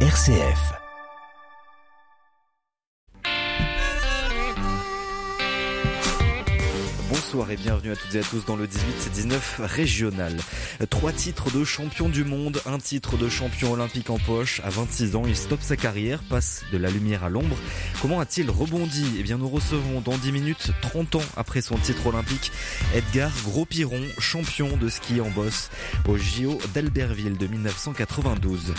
RCF. Bonsoir et bienvenue à toutes et à tous dans le 18-19 régional. Trois titres de champion du monde, un titre de champion olympique en poche. À 26 ans, il stoppe sa carrière, passe de la lumière à l'ombre. Comment a-t-il rebondi? Eh bien, nous recevons dans 10 minutes, 30 ans après son titre olympique, Edgar Gros-Piron, champion de ski en bosse au JO d'Albertville de 1992.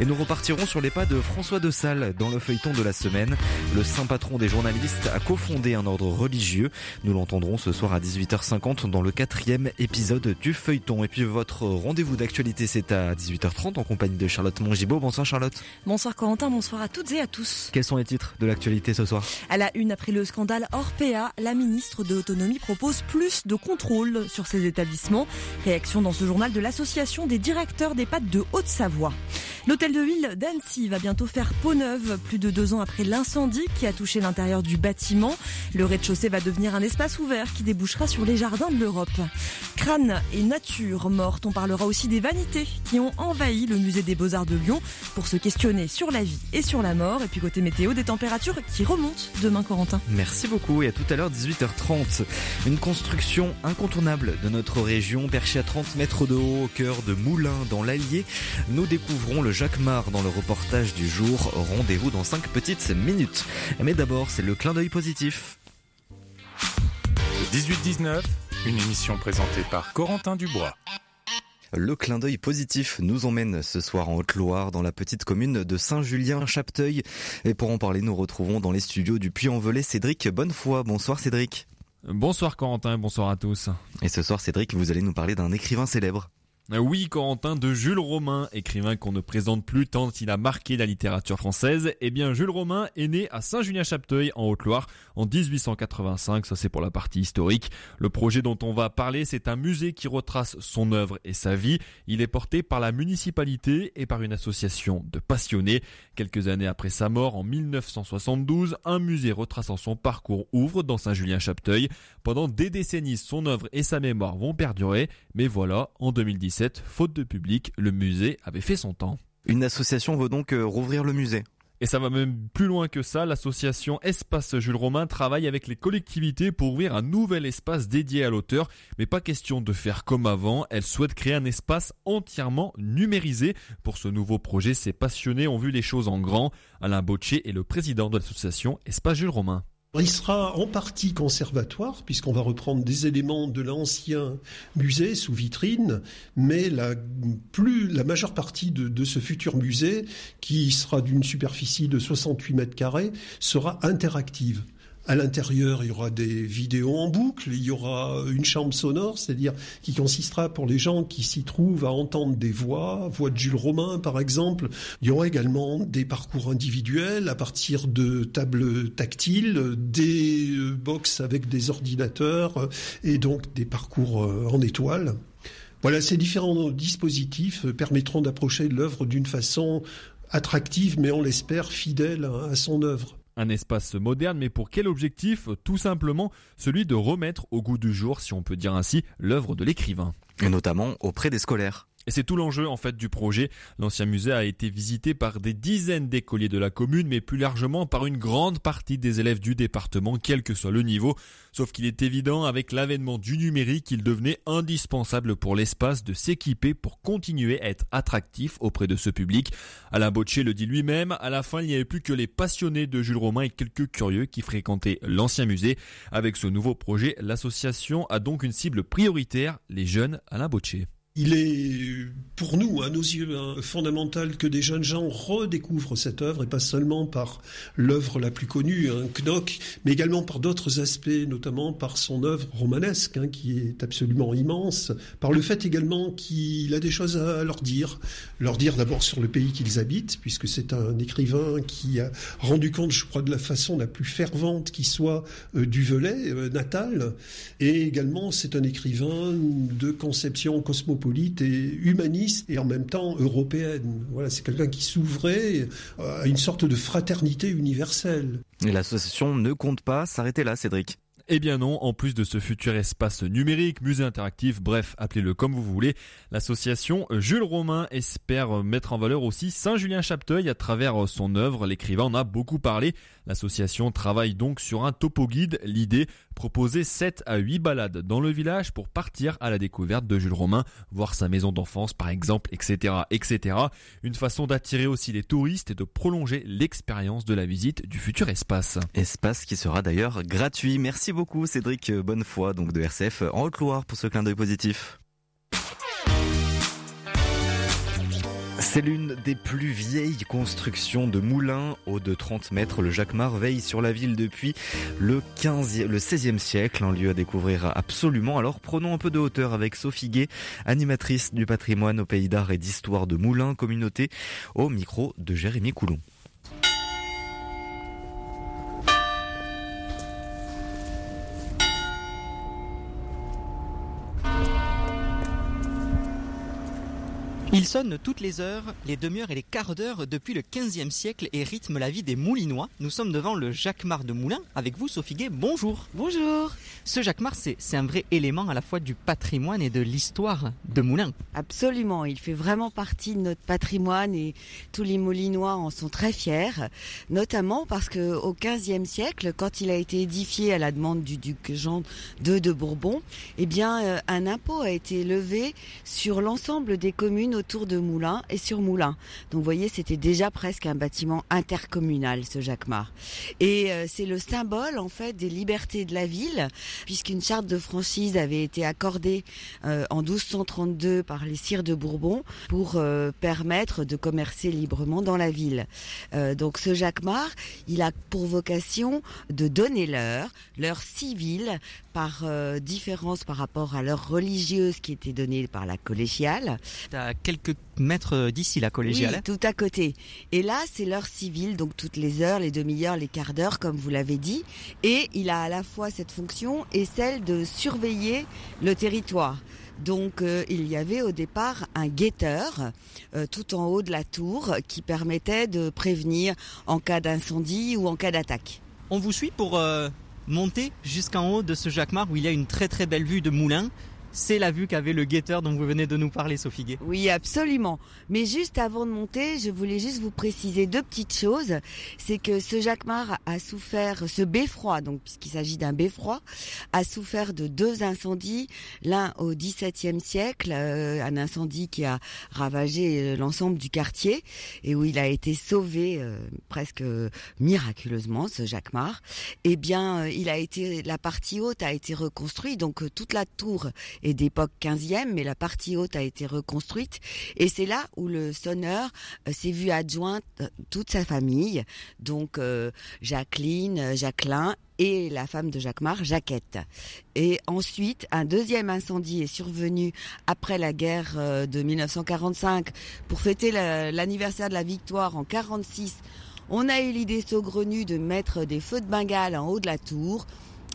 Et nous repartirons sur les pas de François de Sales dans le feuilleton de la semaine. Le saint patron des journalistes a cofondé un ordre religieux. Nous l'entendrons ce soir à 18h50 dans le quatrième épisode du feuilleton. Et puis votre rendez-vous d'actualité, c'est à 18h30 en compagnie de Charlotte Mongibaud. Bonsoir Charlotte. Bonsoir Corentin, bonsoir à toutes et à tous. Quels sont les titres de l'actualité ce soir? À la une, après le scandale Orpea, la ministre de l'Autonomie propose plus de contrôle sur ces établissements. Réaction dans ce journal de l'association des directeurs des pâtes de Haute-Savoie. L'hôtel de ville d'Annecy va bientôt faire peau neuve, plus de deux ans après l'incendie qui a touché l'intérieur du bâtiment. Le rez-de-chaussée va devenir un espace ouvert qui débouchera sur les jardins de l'Europe. Crâne et nature morte, on parlera aussi des vanités qui ont envahi le musée des beaux-arts de Lyon pour se questionner sur la vie et sur la mort. Et puis côté météo, des températures qui remontent demain, Corentin. Merci beaucoup et à tout à l'heure 18h30. Une construction incontournable de notre région, perchée à 30 mètres de haut au cœur de Moulins dans l'Allier. Nous découvrons le Jacquemart dans le reportage du jour. Rendez-vous dans 5 petites minutes. Mais d'abord, c'est le clin d'œil positif. 18-19, une émission présentée par Corentin Dubois. Le clin d'œil positif nous emmène ce soir en Haute-Loire, dans la petite commune de Saint-Julien-Chapteuil. Et pour en parler, nous retrouvons dans les studios du Puy-en-Velay Cédric Bonnefoy. Bonsoir Cédric. Bonsoir Corentin, bonsoir à tous. Et ce soir Cédric, vous allez nous parler d'un écrivain célèbre. Oui, Corentin de Jules Romain, écrivain qu'on ne présente plus tant il a marqué la littérature française. Eh bien, Jules Romain est né à Saint-Julien-Chapteuil, en Haute-Loire, en 1885. Ça, c'est pour la partie historique. Le projet dont on va parler, c'est un musée qui retrace son œuvre et sa vie. Il est porté par la municipalité et par une association de passionnés. Quelques années après sa mort, en 1972, un musée retraçant son parcours ouvre dans Saint-Julien-Chapteuil. Pendant des décennies, son œuvre et sa mémoire vont perdurer. Mais voilà, en 2017, faute de public, le musée avait fait son temps. Une association veut donc euh, rouvrir le musée. Et ça va même plus loin que ça, l'association Espace Jules Romain travaille avec les collectivités pour ouvrir un nouvel espace dédié à l'auteur, mais pas question de faire comme avant, elle souhaite créer un espace entièrement numérisé. Pour ce nouveau projet, ces passionnés ont vu les choses en grand. Alain Bocce est le président de l'association Espace Jules Romain. Il sera en partie conservatoire, puisqu'on va reprendre des éléments de l'ancien musée sous vitrine, mais la, plus, la majeure partie de, de ce futur musée, qui sera d'une superficie de 68 mètres carrés, sera interactive. À l'intérieur, il y aura des vidéos en boucle, il y aura une chambre sonore, c'est-à-dire qui consistera pour les gens qui s'y trouvent à entendre des voix, voix de Jules Romain par exemple. Il y aura également des parcours individuels à partir de tables tactiles, des euh, box avec des ordinateurs euh, et donc des parcours euh, en étoile. Voilà, ces différents dispositifs permettront d'approcher l'œuvre d'une façon attractive, mais on l'espère fidèle à son œuvre. Un espace moderne, mais pour quel objectif? Tout simplement celui de remettre au goût du jour, si on peut dire ainsi, l'œuvre de l'écrivain. Et notamment auprès des scolaires. C'est tout l'enjeu en fait du projet. L'ancien musée a été visité par des dizaines d'écoliers de la commune, mais plus largement par une grande partie des élèves du département, quel que soit le niveau. Sauf qu'il est évident, avec l'avènement du numérique, qu'il devenait indispensable pour l'espace de s'équiper pour continuer à être attractif auprès de ce public. Alain Bocce le dit lui-même, à la fin il n'y avait plus que les passionnés de Jules Romain et quelques curieux qui fréquentaient l'ancien musée. Avec ce nouveau projet, l'association a donc une cible prioritaire, les jeunes Alain Bocce. Il est pour nous, à nos yeux, fondamental que des jeunes gens redécouvrent cette œuvre et pas seulement par l'œuvre la plus connue, hein, Knock, mais également par d'autres aspects, notamment par son œuvre romanesque, hein, qui est absolument immense, par le fait également qu'il a des choses à leur dire, leur dire d'abord sur le pays qu'ils habitent, puisque c'est un écrivain qui a rendu compte, je crois, de la façon la plus fervente qui soit euh, du Velay euh, natal, et également c'est un écrivain de conception cosmopolite et humaniste et en même temps européenne. Voilà, c'est quelqu'un qui s'ouvrait à une sorte de fraternité universelle. Et l'association ne compte pas s'arrêter là, Cédric. Eh bien non, en plus de ce futur espace numérique, musée interactif, bref, appelez-le comme vous voulez, l'association Jules Romain espère mettre en valeur aussi Saint-Julien-Chapteuil à travers son œuvre. L'écrivain en a beaucoup parlé. L'association travaille donc sur un topo guide. L'idée, proposer 7 à 8 balades dans le village pour partir à la découverte de Jules Romain, voir sa maison d'enfance par exemple, etc., etc. Une façon d'attirer aussi les touristes et de prolonger l'expérience de la visite du futur espace. Espace qui sera d'ailleurs gratuit. Merci beaucoup Cédric Bonnefoy donc de RCF en Haute-Loire pour ce clin d'œil positif. C'est l'une des plus vieilles constructions de moulins, haut de 30 mètres. Le Jacquemart veille sur la ville depuis le 15 le 16e siècle, un lieu à découvrir absolument. Alors prenons un peu de hauteur avec Sophie Gay, animatrice du patrimoine au pays d'art et d'histoire de Moulins, communauté, au micro de Jérémy Coulon. Il sonne toutes les heures, les demi-heures et les quarts d'heure depuis le 15e siècle et rythme la vie des Moulinois. Nous sommes devant le Jacquemart de Moulins avec vous, Sophie Gay. Bonjour. Bonjour. Ce Jacquemart, c'est un vrai élément à la fois du patrimoine et de l'histoire de Moulins. Absolument. Il fait vraiment partie de notre patrimoine et tous les Moulinois en sont très fiers. Notamment parce que au 15e siècle, quand il a été édifié à la demande du duc Jean II de Bourbon, eh bien, euh, un impôt a été levé sur l'ensemble des communes autour de Moulins et sur Moulins. Donc vous voyez, c'était déjà presque un bâtiment intercommunal, ce Jacquemart. Et euh, c'est le symbole en fait des libertés de la ville, puisqu'une charte de franchise avait été accordée euh, en 1232 par les sires de Bourbon pour euh, permettre de commercer librement dans la ville. donc ce Jacquemart, il a pour vocation de donner l'heure, l'heure civile, par différence par rapport à l'heure religieuse qui était donnée par la collégiale quelques mètres d'ici, la collégiale. Oui, hein. tout à côté. Et là, c'est l'heure civile, donc toutes les heures, les demi-heures, les quarts d'heure, comme vous l'avez dit. Et il a à la fois cette fonction et celle de surveiller le territoire. Donc euh, il y avait au départ un guetteur euh, tout en haut de la tour qui permettait de prévenir en cas d'incendie ou en cas d'attaque. On vous suit pour euh, monter jusqu'en haut de ce Jacquemart où il y a une très très belle vue de Moulins c'est la vue qu'avait le guetteur dont vous venez de nous parler, Sophie Gay. Oui, absolument. Mais juste avant de monter, je voulais juste vous préciser deux petites choses. C'est que ce Jacquemart a souffert, ce beffroi, donc puisqu'il s'agit d'un beffroi, a souffert de deux incendies. L'un au XVIIe siècle, euh, un incendie qui a ravagé euh, l'ensemble du quartier et où il a été sauvé euh, presque miraculeusement, ce Jacquemart. Eh bien, il a été, la partie haute a été reconstruite, donc toute la tour est d'époque 15e, mais la partie haute a été reconstruite. Et c'est là où le sonneur euh, s'est vu adjoint euh, toute sa famille, donc euh, Jacqueline, Jacqueline et la femme de Jacquemart, Jacquette. Et ensuite, un deuxième incendie est survenu après la guerre de 1945 pour fêter l'anniversaire de la victoire en 46. On a eu l'idée saugrenue de mettre des feux de Bengale en haut de la tour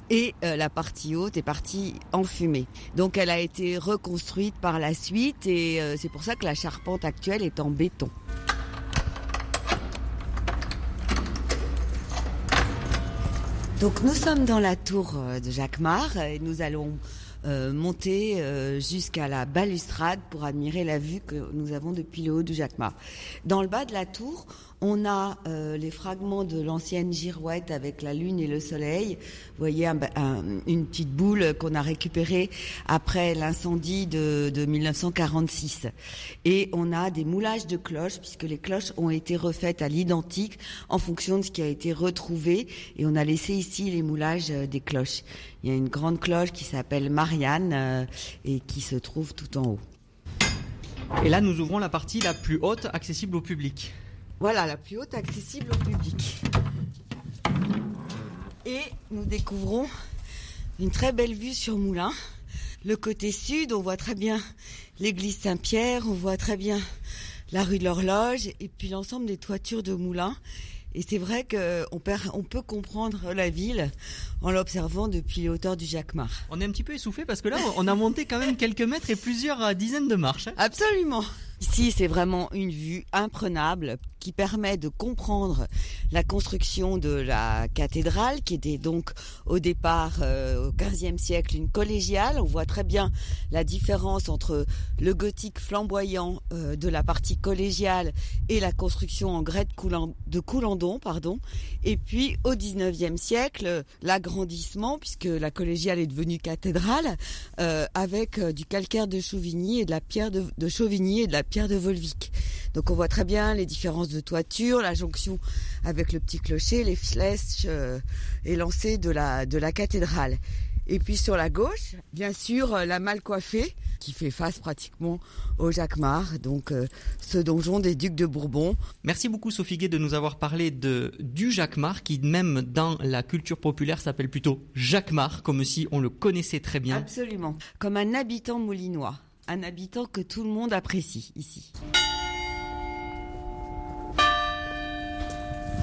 et euh, la partie haute est partie en fumée. Donc elle a été reconstruite par la suite et euh, c'est pour ça que la charpente actuelle est en béton. Donc nous sommes dans la tour euh, de Jacquemart et nous allons monter jusqu'à la balustrade pour admirer la vue que nous avons depuis le haut du Jacquemart. Dans le bas de la tour, on a euh, les fragments de l'ancienne girouette avec la lune et le soleil. Vous voyez une petite boule qu'on a récupérée après l'incendie de, 1946. Et on a des moulages de cloches puisque les cloches ont été refaites à l'identique en fonction de ce qui a été retrouvé. Et on a laissé ici les moulages euh, des cloches. Il y a une grande cloche qui s'appelle Marianne euh, et qui se trouve tout en haut. Et là, nous ouvrons la partie la plus haute accessible au public. Voilà, la plus haute accessible au public. Et nous découvrons une très belle vue sur Moulins. Le côté sud, on voit très bien l'église Saint-Pierre, on voit très bien la rue de l'Horloge et puis l'ensemble des toitures de Moulins. Et c'est vrai qu'on on peut comprendre la ville en l'observant depuis les hauteurs du Jacquemart. On est un petit peu essoufflé parce que là, on a monté quand même quelques mètres et plusieurs dizaines de marches. Hein. Absolument. Ici, c'est vraiment une vue imprenable qui permet de comprendre la construction de la cathédrale, qui était donc au départ euh, au XVe siècle une collégiale. On voit très bien la différence entre le gothique flamboyant euh, de la partie collégiale et la construction en grès de, Coulandon, pardon. Et puis au XIXe siècle, l'agrandissement, puisque la collégiale est devenue cathédrale, euh, avec du calcaire de Chauvigny et de la pierre de, de Chauvigny et de la pierre de Volvic. Donc on voit très bien les différences de toiture, la jonction avec le petit clocher, les flèches euh, élancées de la, de la cathédrale. Et puis sur la gauche, bien sûr, euh, la mal coiffée, qui fait face pratiquement au Jacquemart, donc euh, ce donjon des ducs de Bourbon. Merci beaucoup Sophie Gay de nous avoir parlé de, du Jacquemart, qui même dans la culture populaire s'appelle plutôt Jacquemart, comme si on le connaissait très bien. Absolument, comme un habitant moulinois, un habitant que tout le monde apprécie ici.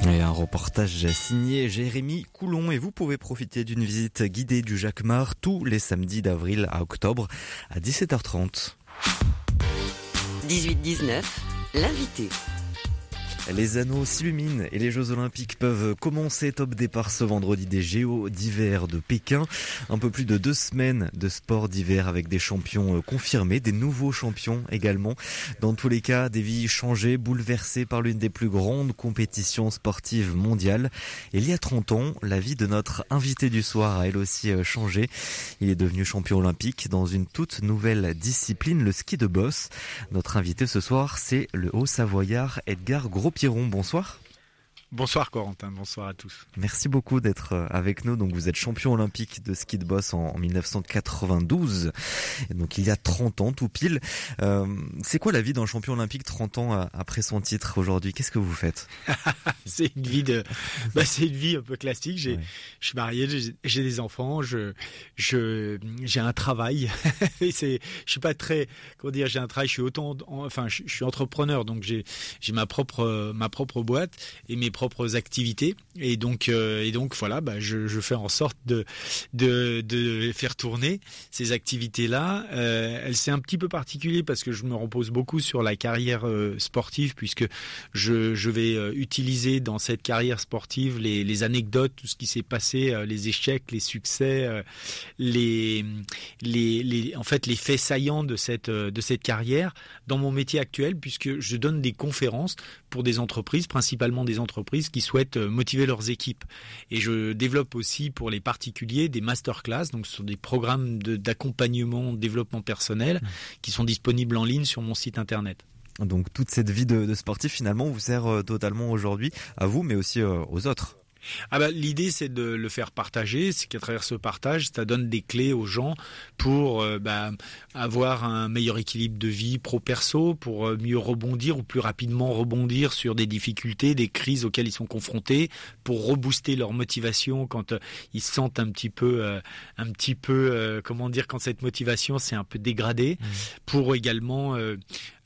Et un reportage signé Jérémy Coulon et vous pouvez profiter d'une visite guidée du Jacquemart tous les samedis d'avril à octobre à 17h30. 18-19, l'invité. Les anneaux s'illuminent et les Jeux Olympiques peuvent commencer. Top départ ce vendredi des Géos d'hiver de Pékin. Un peu plus de deux semaines de sport d'hiver avec des champions euh, confirmés, des nouveaux champions également. Dans tous les cas, des vies changées, bouleversées par l'une des plus grandes compétitions sportives mondiales. il y a 30 ans, la vie de notre invité du soir a elle aussi euh, changé. Il est devenu champion olympique dans une toute nouvelle discipline, le ski de boss. Notre invité ce soir, c'est le haut-savoyard Edgar Gros Pierron, bonsoir. Bonsoir Corentin, bonsoir à tous. Merci beaucoup d'être euh, avec nous. Donc vous êtes champion olympique de ski de boss en 1992, et donc il y a 30 ans tout pile. Euh, c'est quoi la vie d'un champion olympique 30 ans euh, après son titre aujourd'hui? Qu'est-ce que vous faites? C'est une vie de, bah, c'est une vie un peu classique. J'ai, je suis marié, j'ai des enfants, je, je, j'ai un travail. et c'est, je suis pas très, comment dire, j'ai un travail. Je suis autant, enfin, je, suis entrepreneur, donc j'ai, j'ai ma propre, ma propre boîte et mes propres activités. Et donc euh, et donc voilà bah, je, fais en sorte de, de, faire tourner ces activités là euh, elle c'est un petit peu particulier parce que je me repose beaucoup sur la carrière euh, sportive puisque je, je vais utiliser dans cette carrière sportive les, les anecdotes tout ce qui s'est passé les échecs les succès les, les les en fait les faits saillants de cette de cette carrière dans mon métier actuel puisque je donne des conférences pour des entreprises principalement des entreprises qui souhaitent euh, motiver leurs équipes. Et je développe aussi pour les particuliers des masterclass, donc ce sont des programmes d'accompagnement, de, développement personnel mmh. qui sont disponibles en ligne sur mon site internet. Donc toute cette vie de, de sportif finalement vous sert euh, totalement aujourd'hui à vous mais aussi euh, aux autres. Ah bah, l'idée c'est de le faire partager, c'est qu'à travers ce partage, ça donne des clés aux gens pour euh, bah, avoir un meilleur équilibre de vie pro-perso, pour euh, mieux rebondir ou plus rapidement rebondir sur des difficultés, des crises auxquelles ils sont confrontés, pour rebooster leur motivation quand euh, ils se sentent un petit peu, un petit peu, comment dire, quand cette motivation s'est un peu dégradée, mmh. pour également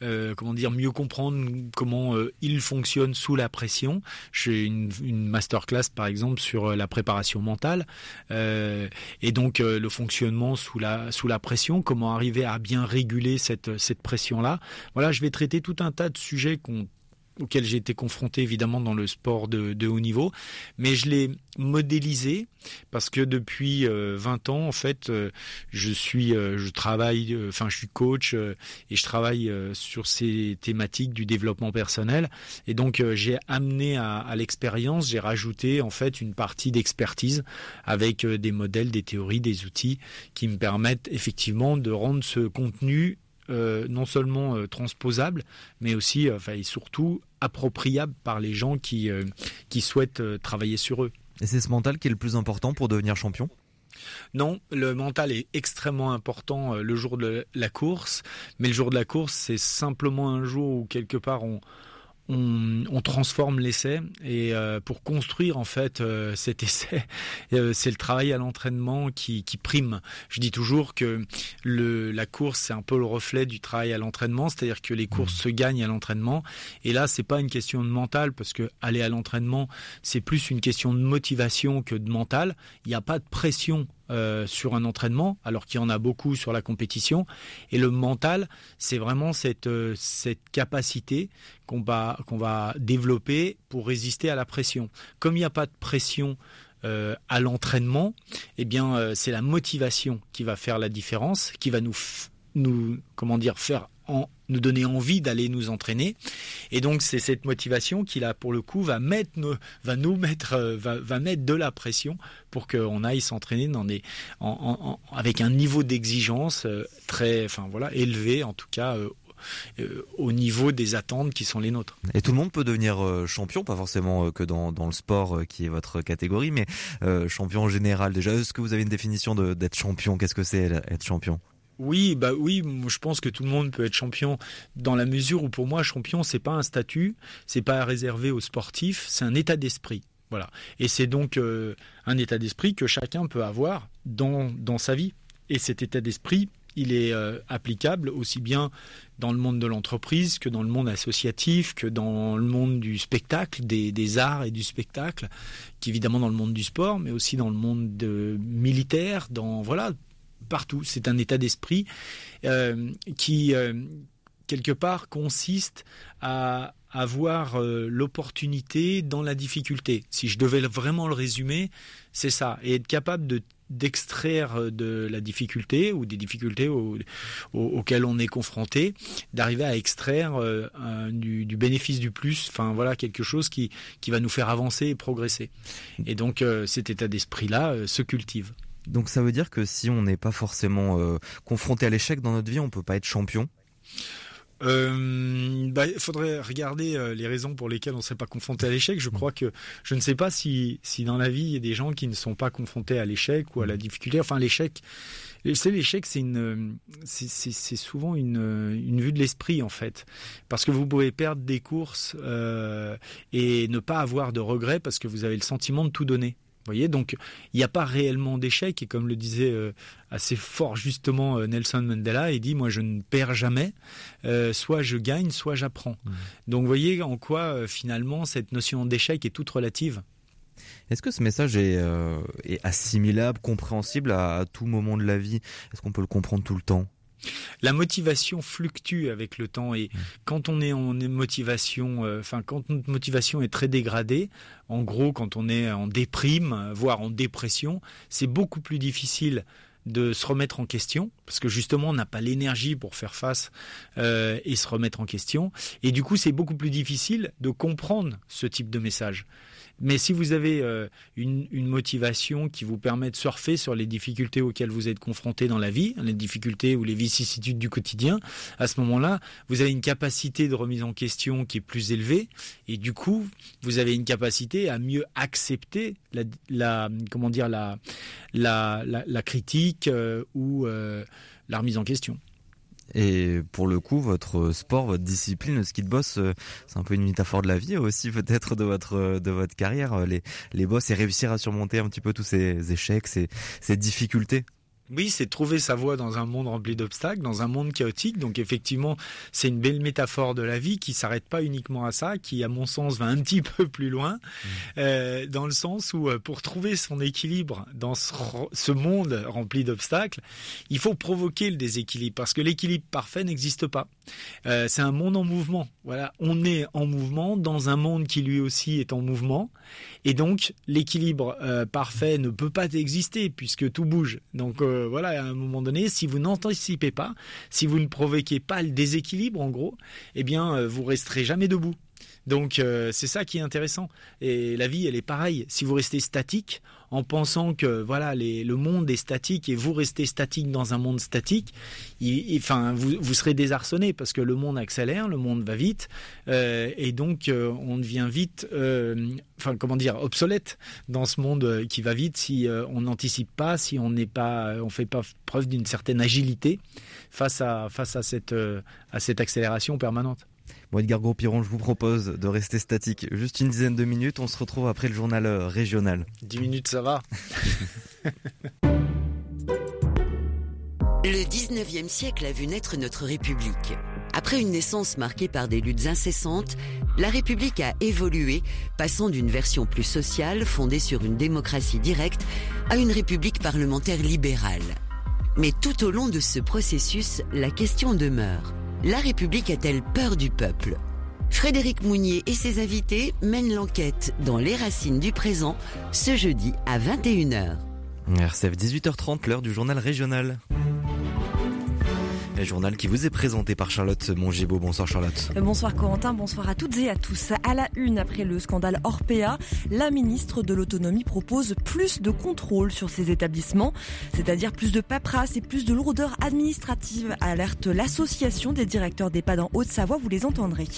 euh, comment dire, mieux comprendre comment euh, il fonctionne sous la pression. J'ai une, une masterclass par exemple sur euh, la préparation mentale et donc le fonctionnement sous la sous la pression, comment arriver à bien réguler cette cette pression là. Voilà, je vais traiter tout un tas de sujets qu'on auquel j'ai été confronté évidemment dans le sport de, haut niveau, mais je l'ai modélisé parce que depuis 20 euh, ans en fait euh, je suis euh, je travaille enfin je suis coach et je travaille sur ces thématiques du développement personnel. Et donc j'ai amené à, à l'expérience j'ai rajouté en fait une partie d'expertise avec des modèles des théories des outils qui me permettent effectivement de rendre ce contenu euh, non seulement euh, transposable, mais aussi, euh, enfin, et surtout appropriable par les gens qui, qui souhaitent travailler sur eux. Et c'est ce mental qui est le plus important pour devenir champion? Non, le mental est extrêmement important le jour de la course, mais le jour de la course, c'est simplement un jour où quelque part on, on, transforme l'essai et euh, pour construire en fait euh, cet essai, euh, c'est le travail à l'entraînement qui, prime. Je dis toujours que le, la course c'est un peu le reflet du travail à l'entraînement, c'est-à-dire que les courses mmh. se gagnent à l'entraînement. Et là, c'est pas une question de mental parce que aller à l'entraînement, c'est plus une question de motivation que de mental. Il n'y a pas de pression euh, sur un entraînement, alors qu'il y en a beaucoup sur la compétition. Et le mental, c'est vraiment cette, euh, cette capacité qu'on va, qu'on va développer pour résister à la pression. Comme il n'y a pas de pression euh, à l'entraînement, eh bien, c'est la motivation qui va faire la différence, qui va nous, nous comment dire, faire en, nous donner envie d'aller nous entraîner. Et donc c'est cette motivation qui là pour le coup va mettre va nous mettre euh, va, mettre de la pression pour qu'on aille s'entraîner dans des avec un niveau d'exigence euh, très enfin voilà élevé en tout cas euh, au niveau des attentes qui sont les nôtres. Et tout le monde peut devenir champion, pas forcément que dans, dans le sport qui est votre catégorie, mais champion général. Déjà, est-ce que vous avez une définition d'être champion? Qu'est-ce que c'est être champion? Oui, bah oui, je pense que tout le monde peut être champion dans la mesure où pour moi champion c'est pas un statut, c'est pas réservé aux sportifs, c'est un état d'esprit. Voilà. Et c'est donc euh, un état d'esprit que chacun peut avoir dans, dans sa vie. Et cet état d'esprit, il est euh, applicable aussi bien dans le monde de l'entreprise que dans le monde associatif, que dans le monde du spectacle, des, des arts et du spectacle, qu'évidemment dans le monde du sport, mais aussi dans le monde de, militaire, dans voilà partout. C'est un état d'esprit euh, qui, euh, quelque part, consiste à avoir euh, l'opportunité dans la difficulté. Si je devais vraiment le résumer, c'est ça. Et être capable de d'extraire de la difficulté ou des difficultés auxquelles on est confronté, d'arriver à extraire du, bénéfice du plus, enfin voilà quelque chose qui, qui va nous faire avancer et progresser. Et donc cet état d'esprit-là se cultive. Donc ça veut dire que si on n'est pas forcément euh, confronté à l'échec dans notre vie, on peut pas être champion? Il euh, bah, faudrait regarder euh, les raisons pour lesquelles on ne serait pas confronté à l'échec. Je crois que je ne sais pas si, si dans la vie il y a des gens qui ne sont pas confrontés à l'échec ou à la difficulté. Enfin, l'échec, c'est l'échec, c'est une, c'est souvent une, une vue de l'esprit en fait, parce que vous pouvez perdre des courses et ne pas avoir de regrets parce que vous avez le sentiment de tout donner voyez, donc il n'y a pas réellement d'échec et comme le disait euh, assez fort justement euh, Nelson Mandela, il dit moi je ne perds jamais, euh, soit je gagne, soit j'apprends. Mmh. Donc vous voyez en quoi finalement cette notion d'échec est toute relative. Est-ce que ce message est, assimilable, compréhensible à, tout moment de la vie? Est-ce qu'on peut le comprendre tout le temps? La motivation fluctue avec le temps et mmh. quand on est en motivation, euh, enfin quand notre motivation est très dégradée, en gros quand on est en déprime, voire en dépression, c'est beaucoup plus difficile de se remettre en question parce que justement on n'a pas l'énergie pour faire face euh, et se remettre en question et du coup c'est beaucoup plus difficile de comprendre ce type de message. Mais si vous avez euh, une, motivation qui vous permet de surfer sur les difficultés auxquelles vous êtes confronté dans la vie, les difficultés ou les vicissitudes du quotidien, à ce moment-là, vous avez une capacité de remise en question qui est plus élevée et du coup, vous avez une capacité à mieux accepter la, comment dire la la, critique euh, ou euh, la remise en question. Et pour le coup, votre sport, votre discipline, le ski de boss, euh, c'est un peu une métaphore de la vie aussi, peut-être de votre de votre carrière. Les les boss et réussir à surmonter un petit peu tous ces échecs, ces ces difficultés. Oui, c'est trouver sa voie dans un monde rempli d'obstacles, dans un monde chaotique. Donc effectivement, c'est une belle métaphore de la vie qui s'arrête pas uniquement à ça, qui à mon sens va un petit peu plus loin, mmh. euh, dans le sens où euh, pour trouver son équilibre dans ce, monde rempli d'obstacles, il faut provoquer le déséquilibre parce que l'équilibre parfait n'existe pas. Euh, c'est un monde en mouvement. Voilà, on est en mouvement dans un monde qui lui aussi est en mouvement, et donc l'équilibre parfait ne peut pas exister puisque tout bouge. Donc voilà, à un moment donné, si vous n'anticipez pas, si vous ne provoquez pas le déséquilibre, en gros, eh bien, euh, vous resterez jamais debout. Donc euh, c'est ça qui est intéressant. Et la vie, elle est pareille. Si vous restez statique, en pensant que voilà le monde est statique et vous restez statique dans un monde statique, enfin vous, serez désarçonné parce que le monde accélère, le monde va vite euh, et donc euh, on devient vite, enfin comment dire, obsolète dans ce monde qui va vite si on n'anticipe pas, si on n'est pas, on fait pas preuve d'une certaine agilité face à face à cette à cette accélération permanente. Bon, Edgar Gros-Piron, je vous propose de rester statique juste une dizaine de minutes. On se retrouve après le journal euh, régional. 10 minutes, ça va. le 19e siècle a vu naître notre République. Après une naissance marquée par des luttes incessantes, la République a évolué, passant d'une version plus sociale, fondée sur une démocratie directe, à une République parlementaire libérale. Mais tout au long de ce processus, la question demeure. La République a-t-elle peur du peuple? Frédéric Mounier et ses invités mènent l'enquête dans Les Racines du présent ce jeudi à 21h. RCF 18h30, l'heure du journal régional. Le journal qui vous est présenté par Charlotte Mongibaud. Bonsoir Charlotte. Bonsoir Corentin, bonsoir à toutes et à tous. À la une, après le scandale Orpea, la ministre de l'Autonomie propose plus de contrôle sur ces établissements, c'est-à-dire plus de paperasse et plus de lourdeur administrative, alerte l'association des directeurs d'EHPAD en Haute-Savoie, vous les entendrez.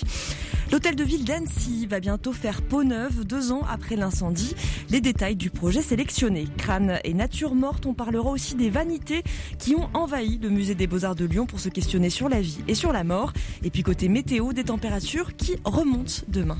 L'hôtel de ville d'Annecy va bientôt faire peau neuve deux ans après l'incendie. Les détails du projet sélectionné. Crâne et nature morte, on parlera aussi des vanités qui ont envahi le musée des beaux-arts de Lyon pour se questionner sur la vie et sur la mort. Et puis côté météo, des températures qui remontent demain.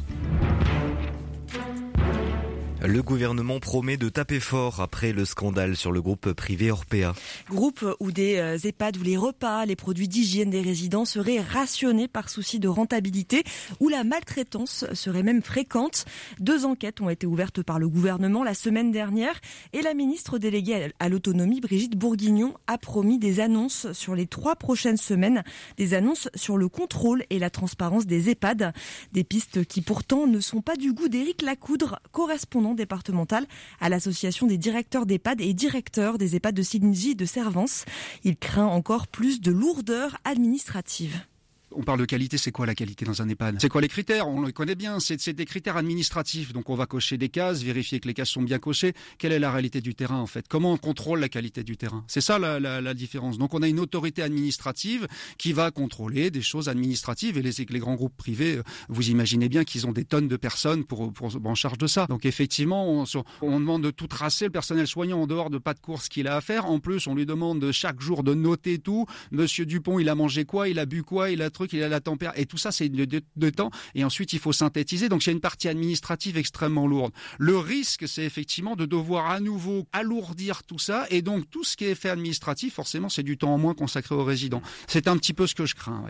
Le gouvernement promet de taper fort après le scandale sur le groupe privé Orpea. Groupe où des euh, EHPAD, où les repas, les produits d'hygiène des résidents seraient rationnés par souci de rentabilité, où la maltraitance serait même fréquente. Deux enquêtes ont été ouvertes par le gouvernement la semaine dernière et la ministre déléguée à l'autonomie, Brigitte Bourguignon, a promis des annonces sur les trois prochaines semaines, des annonces sur le contrôle et la transparence des EHPAD. Des pistes qui pourtant ne sont pas du goût d'Éric Lacoudre, correspondant départemental à l'association des directeurs d'EHPAD et directeurs des EHPAD de Signy de Servance. Il craint encore plus de lourdeur administrative. On parle de qualité, c'est quoi la qualité dans un EHPAD? C'est quoi les critères? On les connaît bien, c'est des critères administratifs. Donc on va cocher des cases, vérifier que les cases sont bien cochées. Quelle est la réalité du terrain en fait? Comment on contrôle la qualité du terrain? C'est ça la, la, différence. Donc on a une autorité administrative qui va contrôler des choses administratives et les, les grands groupes privés, euh, vous imaginez bien qu'ils ont des tonnes de personnes pour, pour, en charge de ça. Donc effectivement, on, on demande de tout tracer le personnel soignant en dehors de pas de course qu'il a à faire. En plus, on lui demande chaque jour de noter tout. Monsieur Dupont, il a mangé quoi? Il a bu quoi? Il a truc, il a la température. Et tout ça, c'est de, temps. Et ensuite, il faut synthétiser. Donc, il y a une partie administrative extrêmement lourde. Le risque, c'est effectivement de devoir à nouveau alourdir tout ça. Et donc, tout ce qui est fait administratif, forcément, c'est du temps en moins consacré aux résidents. C'est un petit peu ce que je crains.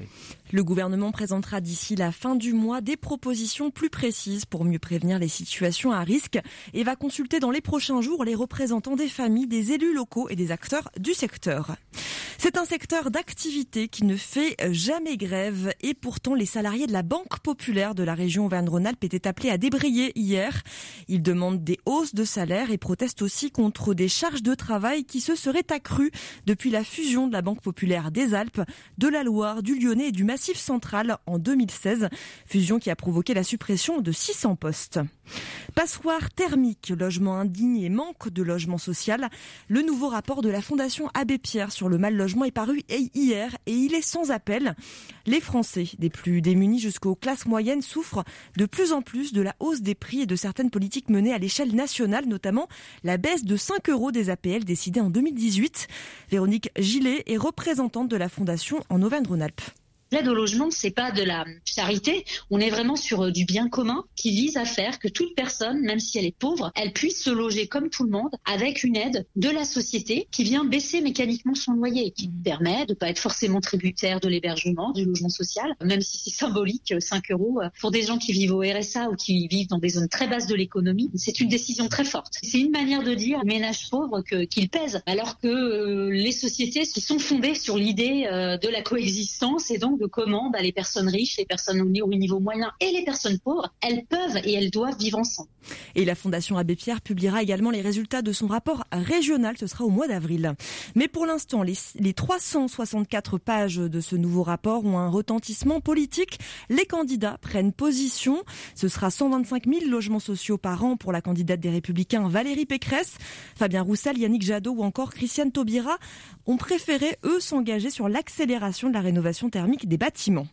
Le gouvernement présentera d'ici la fin du mois des propositions plus précises pour mieux prévenir les situations à risque et va consulter dans les prochains jours les représentants des familles, des élus locaux et des acteurs du secteur. C'est un secteur d'activité qui ne fait jamais grève et pourtant les salariés de la Banque populaire de la région Auvergne-Rhône-Alpes étaient appelés à débrayer hier. Ils demandent des hausses de salaire et protestent aussi contre des charges de travail qui se seraient accrues depuis la fusion de la Banque populaire des Alpes, de la Loire, du Lyonnais et du Massif central en 2016, fusion qui a provoqué la suppression de 600 postes. Passoire thermique, logement indigne manque de logement social. Le nouveau rapport de la Fondation Abbé Pierre sur le mal logement est paru hier et il est sans appel. Les Français, des plus démunis jusqu'aux classes moyennes, souffrent de plus en plus de la hausse des prix et de certaines politiques menées à l'échelle nationale, notamment la baisse de 5 euros des APL décidée en 2018. Véronique Gillet est représentante de la Fondation en Auvergne-Rhône-Alpes. L'aide au logement, c'est pas de la charité. On est vraiment sur du bien commun qui vise à faire que toute personne, même si elle est pauvre, elle puisse se loger comme tout le monde avec une aide de la société qui vient baisser mécaniquement son loyer, qui permet de pas être forcément tributaire de l'hébergement, du logement social, même si c'est symbolique, 5 euros pour des gens qui vivent au RSA ou qui vivent dans des zones très basses de l'économie. C'est une décision très forte. C'est une manière de dire aux ménages pauvres qu'ils pèsent, alors que euh, les sociétés se sont fondées sur l'idée euh, de la coexistence et donc de comment les personnes riches, les personnes au niveau moyen et les personnes pauvres, elles peuvent et elles doivent vivre ensemble. Et la Fondation Abbé Pierre publiera également les résultats de son rapport régional, ce sera au mois d'avril. Mais pour l'instant, les, les 364 pages de ce nouveau rapport ont un retentissement politique. Les candidats prennent position. Ce sera 125 000 logements sociaux par an pour la candidate des Républicains Valérie Pécresse. Fabien Roussel, Yannick Jadot ou encore Christiane Taubira ont préféré, eux, s'engager sur l'accélération de la rénovation thermique des bâtiments.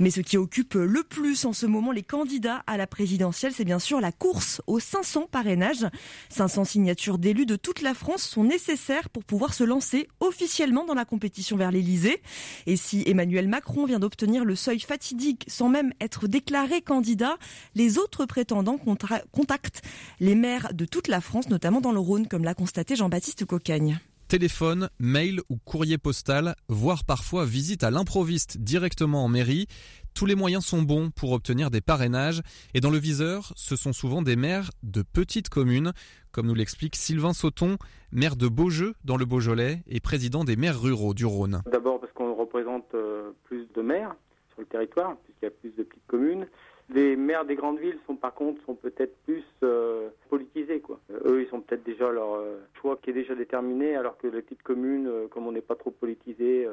Mais ce qui occupe le plus en ce moment les candidats à la présidentielle, c'est bien sûr la course aux 500 parrainages. 500 signatures d'élus de toute la France sont nécessaires pour pouvoir se lancer officiellement dans la compétition vers l'Elysée. Et si Emmanuel Macron vient d'obtenir le seuil fatidique sans même être déclaré candidat, les autres prétendants contactent les maires de toute la France, notamment dans le Rhône, comme l'a constaté Jean-Baptiste Cocagne. Téléphone, mail ou courrier postal, voire parfois visite à l'improviste directement en mairie. Tous les moyens sont bons pour obtenir des parrainages et dans le viseur, ce sont souvent des maires de petites communes, comme nous l'explique Sylvain Sauton, maire de Beaujeu dans le Beaujolais et président des maires ruraux du Rhône. D'abord parce qu'on représente euh, plus de maires sur le territoire, puisqu'il y a plus de petites communes. Les maires des grandes villes sont par contre sont peut-être plus euh, politisés quoi. Euh, eux ils sont peut-être déjà leur choix qui est déjà déterminé alors que les petites communes comme on n'est pas trop politisé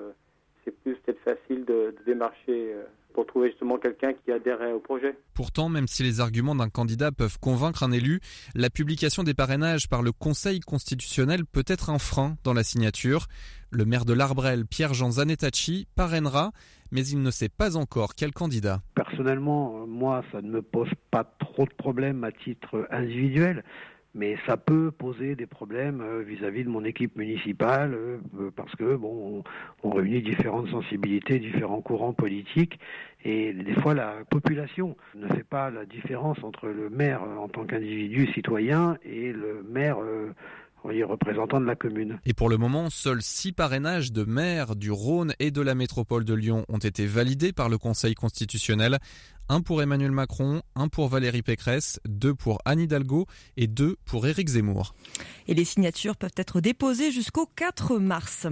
c'est plus peut-être facile de, de démarcher pour trouver justement quelqu'un qui adhérait au projet. Pourtant, même si les arguments d'un candidat peuvent convaincre un élu, la publication des parrainages par le Conseil constitutionnel peut être un frein dans la signature. Le maire de l'Arbrel, Pierre-Jean Zanettacci, parrainera, mais il ne sait pas encore quel candidat. Personnellement, moi, ça ne me pose pas trop de problèmes à titre individuel mais ça peut poser des problèmes euh, vis-à-vis de mon équipe municipale euh, parce que bon, on, réunit différentes sensibilités, différents courants politiques et des fois la population ne fait pas la différence entre le maire en tant qu'individu citoyen et le maire euh, Et pour le moment, seuls six parrainages de maires du Rhône et de la métropole de Lyon ont été validés par le Conseil constitutionnel. Un pour Emmanuel Macron, un pour Valérie Pécresse, deux pour Anne Hidalgo et deux pour Éric Zemmour. Et les signatures peuvent être déposées jusqu'au 4 mars.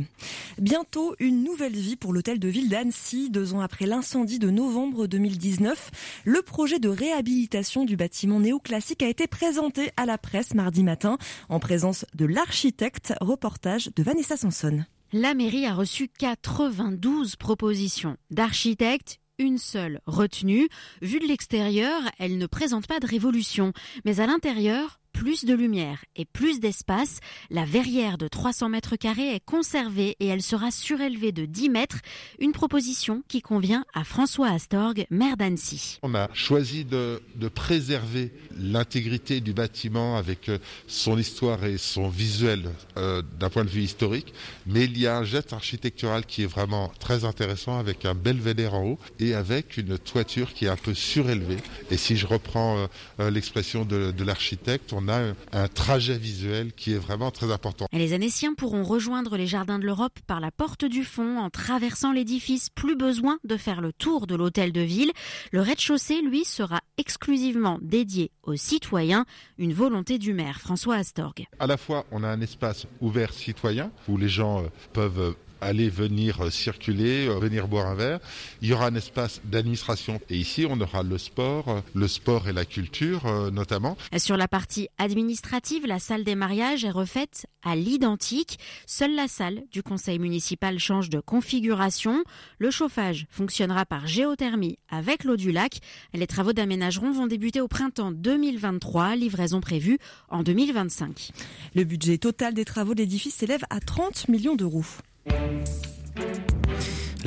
Bientôt, une nouvelle vie pour l'hôtel de ville d'Annecy, deux ans après l'incendie de novembre 2019. Le projet de réhabilitation du bâtiment néoclassique a été présenté à la presse mardi matin en présence de l'architecte. Reportage de Vanessa Sanson. La mairie a reçu 92 propositions d'architectes une seule retenue. Vue de l'extérieur, elle ne présente pas de révolution, mais à l'intérieur, plus de lumière et plus d'espace. La verrière de 300 mètres carrés est conservée et elle sera surélevée de 10 mètres. Une proposition qui convient à François Astorg, maire d'Annecy. On a choisi de, préserver l'intégrité du bâtiment avec euh, son histoire et son visuel euh, d'un point de vue historique, mais il y a un jet architectural qui est vraiment très intéressant avec un belvédère en haut et avec une toiture qui est un peu surélevée. Et si je reprends euh, l'expression de, de l'architecte, on a un trajet visuel qui est vraiment très important. les Annéciens pourront rejoindre les jardins de l'Europe par la porte du fond en traversant l'édifice. Plus besoin de faire le tour de l'hôtel de ville. Le rez-de-chaussée, lui, sera exclusivement dédié aux citoyens. Une volonté du maire François Astorg. À la fois, on a un espace ouvert citoyen où les gens euh, peuvent euh, aller venir euh, circuler, euh, venir boire un verre. Il y aura un espace d'administration et ici on aura le sport, euh, le sport et la culture notamment. Sur la partie administrative, la salle des mariages est refaite à l'identique. Seule la salle du conseil municipal change de configuration. Le chauffage fonctionnera par géothermie avec l'eau du lac. Les travaux d'aménagement vont débuter au printemps 2023, livraison prévue en 2025. Le budget total des travaux d'édifice s'élève à 30 millions d'euros.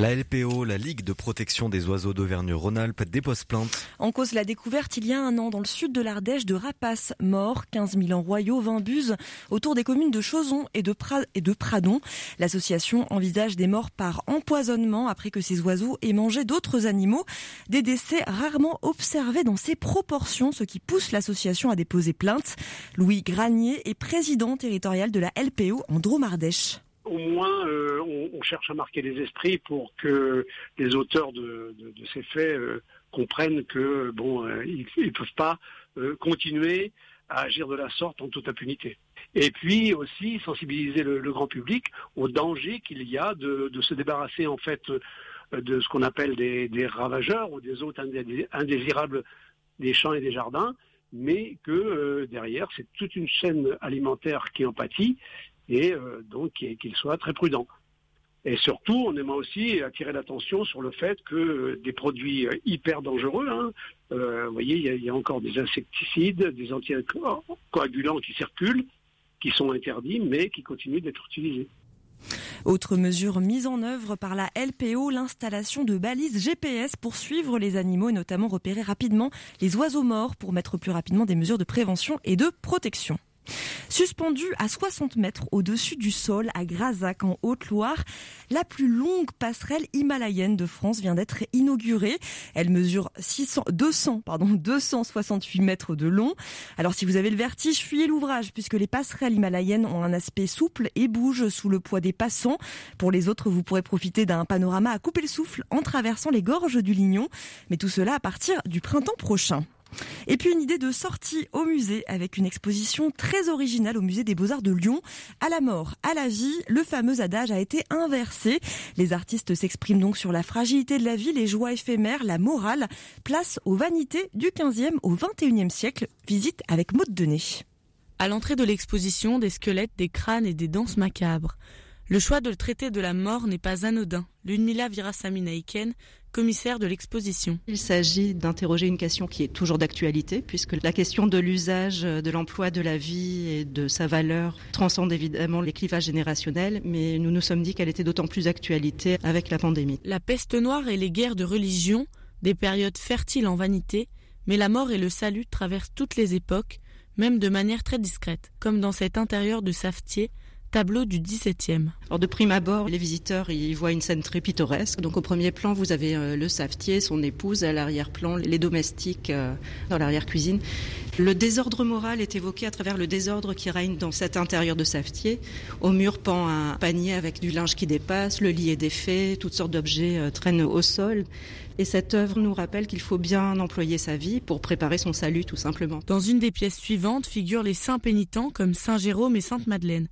La LPO, la Ligue de protection des oiseaux d'Auvergne-Rhône-Alpes, dépose plainte. En cause la découverte il y a un an dans le sud de l'Ardèche de rapaces morts, 15 000 en royaux, 20 buses autour des communes de Chauzon et et de Pradon. L'association envisage des morts par empoisonnement après que ces oiseaux aient mangé d'autres animaux. Des décès rarement observés dans ces proportions, ce qui pousse l'association à déposer plainte. Louis Granier est président territorial de la LPO en Drôme-Ardèche au moins euh, on, cherche à marquer les esprits pour que les auteurs de, ces faits euh, comprennent que bon, euh, ils ne peuvent pas continuer à agir de la sorte en toute impunité. Et puis aussi sensibiliser le, grand public au danger qu'il y a de, se débarrasser en fait de ce qu'on appelle des, des, ravageurs ou des hôtes indésirables des champs et des jardins, mais que derrière c'est toute une chaîne alimentaire qui en pâtit et euh, donc qu'il soit très prudent. Et surtout, on aimerait aussi attirer l'attention sur le fait que euh, des produits euh, hyper dangereux, hein, vous voyez, il y, a encore des insecticides, des anticoagulants qui circulent, qui sont interdits, mais qui continuent d'être utilisés. Autre mesure mise en œuvre par la LPO, l'installation de balises GPS pour suivre les animaux et notamment repérer rapidement les oiseaux morts pour mettre plus rapidement des mesures de prévention et de protection. Suspendue à 60 mètres au-dessus du sol à Grazac en Haute-Loire, la plus longue passerelle himalayenne de France vient d'être inaugurée. Elle mesure 600, 200, pardon, 268 mètres de long. Alors si vous avez le vertige, fuyez l'ouvrage puisque les passerelles himalayennes ont un aspect souple et bougent sous le poids des passants. Pour les autres, vous pourrez profiter d'un panorama à couper le souffle en traversant les gorges du Lignon. Mais tout cela à partir du printemps prochain. Et puis une idée de sortie au musée avec une exposition très originale au musée des Beaux-Arts de Lyon. À la mort, à la vie, le fameux adage a été inversé. Les artistes s'expriment donc sur la fragilité de la vie, les joies éphémères, la morale. Place aux vanités du 15e au 21e siècle. Visite avec Maud Denet. À l'entrée de l'exposition, des squelettes, des crânes et des danses macabres. Le choix de traiter de la mort n'est pas anodin. Ludmila Virasaminaiken, commissaire de l'exposition. Il s'agit d'interroger une question qui est toujours d'actualité, puisque la question de l'usage, de l'emploi de la vie et de sa valeur transcende évidemment les clivages générationnels, mais nous nous sommes dit qu'elle était d'autant plus d'actualité avec la pandémie. La peste noire et les guerres de religion, des périodes fertiles en vanité, mais la mort et le salut traversent toutes les époques, même de manière très discrète, comme dans cet intérieur de Safetier, tableau du 17e. Alors de prime abord, les visiteurs y voient une scène très pittoresque. Donc au premier plan, vous avez euh, le savetier, son épouse, à l'arrière-plan, les domestiques euh, dans l'arrière-cuisine. Le désordre moral est évoqué à travers le désordre qui règne dans cet intérieur de savetier. Au mur pend un panier avec du linge qui dépasse, le lit est défait, toutes sortes d'objets euh, traînent au sol. Et cette œuvre nous rappelle qu'il faut bien employer sa vie pour préparer son salut tout simplement. Dans une des pièces suivantes figurent les saints pénitents comme Saint Jérôme et Sainte Madeleine.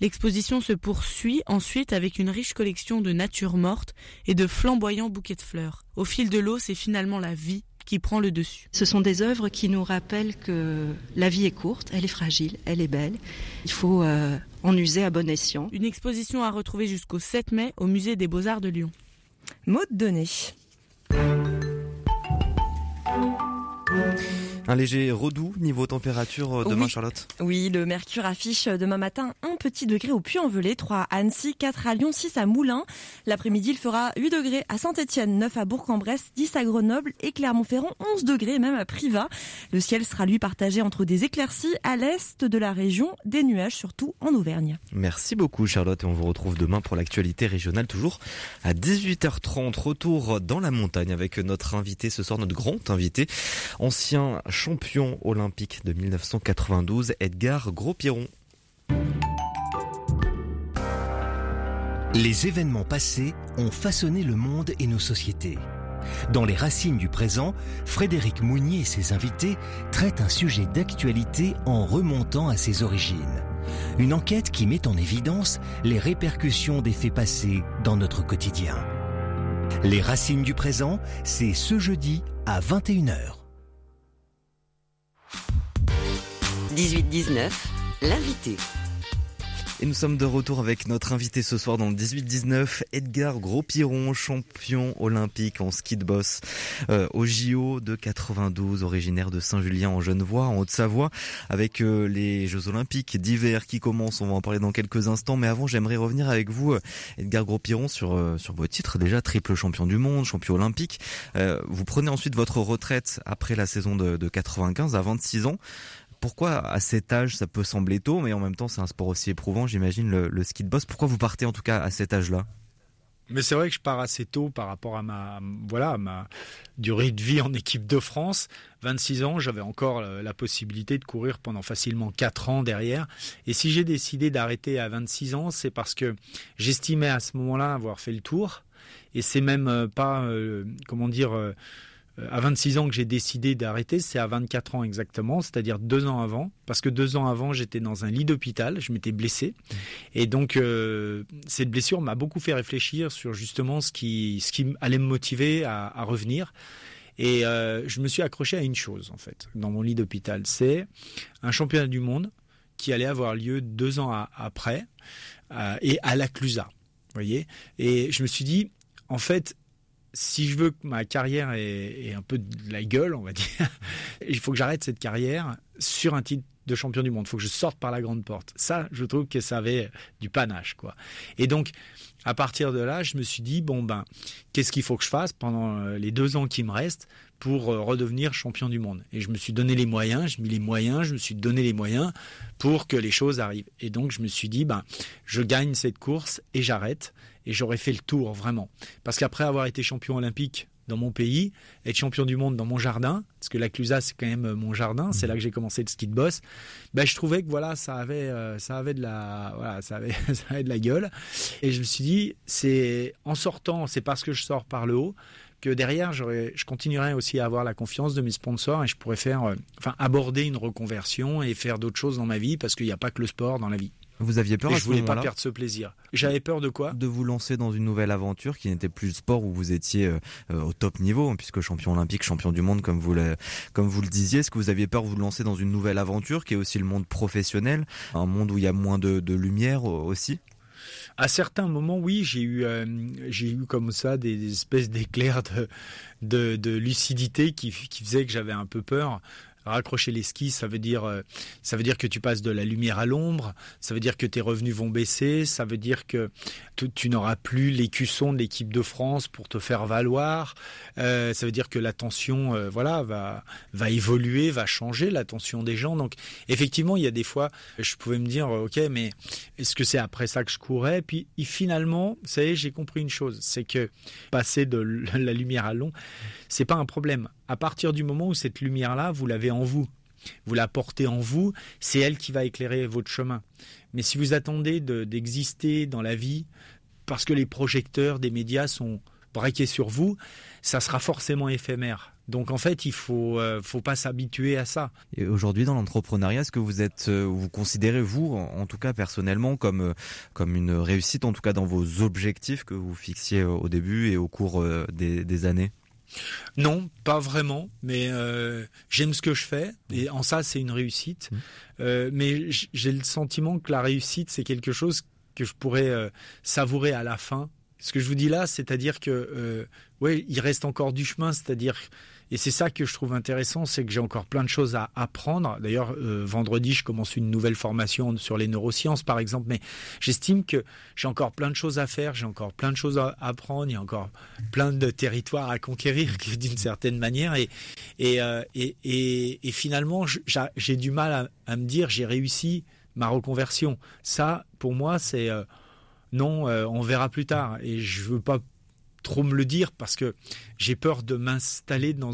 L'exposition se poursuit ensuite avec une riche collection de nature morte et de flamboyants bouquets de fleurs. Au fil de l'eau, c'est finalement la vie qui prend le dessus. Ce sont des œuvres qui nous rappellent que la vie est courte, elle est fragile, elle est belle. Il faut euh, en user à bon escient. Une exposition à retrouver jusqu'au 7 mai au musée des Beaux-Arts de Lyon. Mode donné. Un léger redoux niveau température euh, demain, Oui. Charlotte Oui, le mercure affiche demain matin un petit degré au Puy-en-Velay, 3 à Annecy, 4 à Lyon, 6 à Moulins. L'après-midi, il fera 8 degrés à Saint-Etienne, 9 à Bourg-en-Bresse, 10 à Grenoble et Clermont-Ferrand, 11 degrés même à Privas. Le ciel sera lui partagé entre des éclaircies à l'est de la région, des nuages surtout en Auvergne. Merci beaucoup Charlotte et on vous retrouve demain pour l'actualité régionale toujours à 18h30. Retour dans la montagne avec notre invité ce soir, notre grand invité, ancien champion olympique de 1992, Edgar Gros-Piron. Les événements passés ont façonné le monde et nos sociétés. Dans les racines du présent, Frédéric Mounier et ses invités traitent un sujet d'actualité en remontant à ses origines. Une enquête qui met en évidence les répercussions des faits passés dans notre quotidien. Les racines du présent, c'est ce jeudi à 21h. 18-19, l'invité. Et nous sommes de retour avec notre invité ce soir dans le 18-19, Edgar Gros-Piron, champion olympique en ski de boss euh, au JO de 92, originaire de Saint-Julien en Genevois, en Haute-Savoie, avec euh, les Jeux olympiques d'hiver qui commencent, on va en parler dans quelques instants, mais avant j'aimerais revenir avec vous, euh, Edgar Gros-Piron, sur, euh, sur vos titres, déjà triple champion du monde, champion olympique. Euh, vous prenez ensuite votre retraite après la saison de, de 95 à 26 ans. Pourquoi à cet âge ça peut sembler tôt, mais en même temps c'est un sport aussi éprouvant, j'imagine, le, ski de boss. Pourquoi vous partez en tout cas à cet âge-là? Mais c'est vrai que je pars assez tôt par rapport à ma voilà ma durée de vie en équipe de France. 26 ans, j'avais encore la possibilité de courir pendant facilement 4 ans derrière. Et si j'ai décidé d'arrêter à 26 ans, c'est parce que j'estimais à ce moment-là avoir fait le tour. Et c'est même euh, pas euh, comment dire. euh, à 26 ans que j'ai décidé d'arrêter, c'est à 24 ans exactement, c'est-à-dire deux ans avant, parce que deux ans avant j'étais dans un lit d'hôpital, je m'étais blessé, et donc euh, cette blessure m'a beaucoup fait réfléchir sur justement ce qui, ce qui allait me motiver à, à revenir. Et euh, je me suis accroché à une chose en fait dans mon lit d'hôpital, c'est un championnat du monde qui allait avoir lieu deux ans après euh, et à la Clusa, voyez. Et je me suis dit, en fait, si je veux que ma carrière ait, un peu de la gueule, on va dire, il faut que j'arrête cette carrière sur un titre de champion du monde. Il faut que je sorte par la grande porte. Ça, je trouve que ça avait du panache, quoi. Et donc, à partir de là, je me suis dit bon ben, qu'est-ce qu'il faut que je fasse pendant euh, les deux ans qui me restent pour euh, redevenir champion du monde? Et je me suis donné les moyens, j'ai mis les moyens, je me suis donné les moyens pour que les choses arrivent. Et donc je me suis dit ben, je gagne cette course et j'arrête et j'aurais fait le tour vraiment. Parce qu'après avoir été champion olympique dans mon pays, être champion du monde dans mon jardin, parce que la Clusa c'est quand même euh, mon jardin, c'est là que j'ai commencé le ski de boss. Ben je trouvais que voilà ça avait euh, ça avait de la voilà ça avait ça avait de la gueule et je me suis dit c'est en sortant c'est parce que je sors par le haut que derrière je continuerai aussi à avoir la confiance de mes sponsors et je pourrais faire euh, enfin aborder une reconversion et faire d'autres choses dans ma vie parce qu'il n'y a pas que le sport dans la vie. Vous aviez peur et à je ce voulais pas perdre ce plaisir. J'avais peur de quoi? De vous lancer dans une nouvelle aventure qui n'était plus le sport où vous étiez euh, euh, au top niveau, hein, puisque champion olympique, champion du monde, comme vous le, comme vous le disiez. Est-ce que vous aviez peur de vous lancer dans une nouvelle aventure qui est aussi le monde professionnel, un monde où il y a moins de, de lumière aussi? À certains moments, oui, j'ai eu, euh, j'ai eu comme ça des, des espèces d'éclairs de, de, de, lucidité qui, qui faisaient que j'avais un peu peur. Raccrocher les skis, ça veut dire, euh, ça veut dire que tu passes de la lumière à l'ombre. Ça veut dire que tes revenus vont baisser. Ça veut dire que tu, n'auras plus l'écusson de l'équipe de France pour te faire valoir. Euh, ça veut dire que l'attention, euh, voilà, va va évoluer, va changer l'attention des gens. Donc effectivement, il y a des fois, je pouvais me dire, ok, mais est-ce que c'est après ça que je courais? Puis finalement, vous savez, j'ai compris une chose, c'est que passer de la lumière à l'ombre, c'est pas un problème. À partir du moment où cette lumière-là, vous l'avez en vous, vous la portez en vous, c'est elle qui va éclairer votre chemin. Mais si vous attendez d'exister dans la vie parce que les projecteurs des médias sont braqués sur vous, ça sera forcément éphémère. Donc en fait, il faut euh, faut pas s'habituer à ça. Et aujourd'hui dans l'entrepreneuriat, est-ce que vous êtes euh, vous considérez vous en, tout cas personnellement comme euh, comme une réussite en tout cas dans vos objectifs que vous fixiez au début et au cours des années? Non, pas vraiment, mais euh, j'aime ce que je fais et en ça c'est une réussite. Euh, mais j'ai le sentiment que la réussite c'est quelque chose que je pourrais euh, savourer à la fin. Ce que je vous dis là, c'est-à-dire que ouais, il reste encore du chemin, c'est-à-dire et c'est ça que je trouve intéressant, c'est que j'ai encore plein de choses à apprendre. D'ailleurs, euh, vendredi, je commence une nouvelle formation sur les neurosciences, par exemple. Mais j'estime que j'ai encore plein de choses à faire, j'ai encore plein de choses à apprendre, il y a encore plein de territoires à conquérir d'une certaine manière. Et, euh, finalement, j'ai du mal à, me dire j'ai réussi ma reconversion. Ça, pour moi, c'est euh, non, on verra plus tard. Et je veux pas trop me le dire parce que j'ai peur de m'installer dans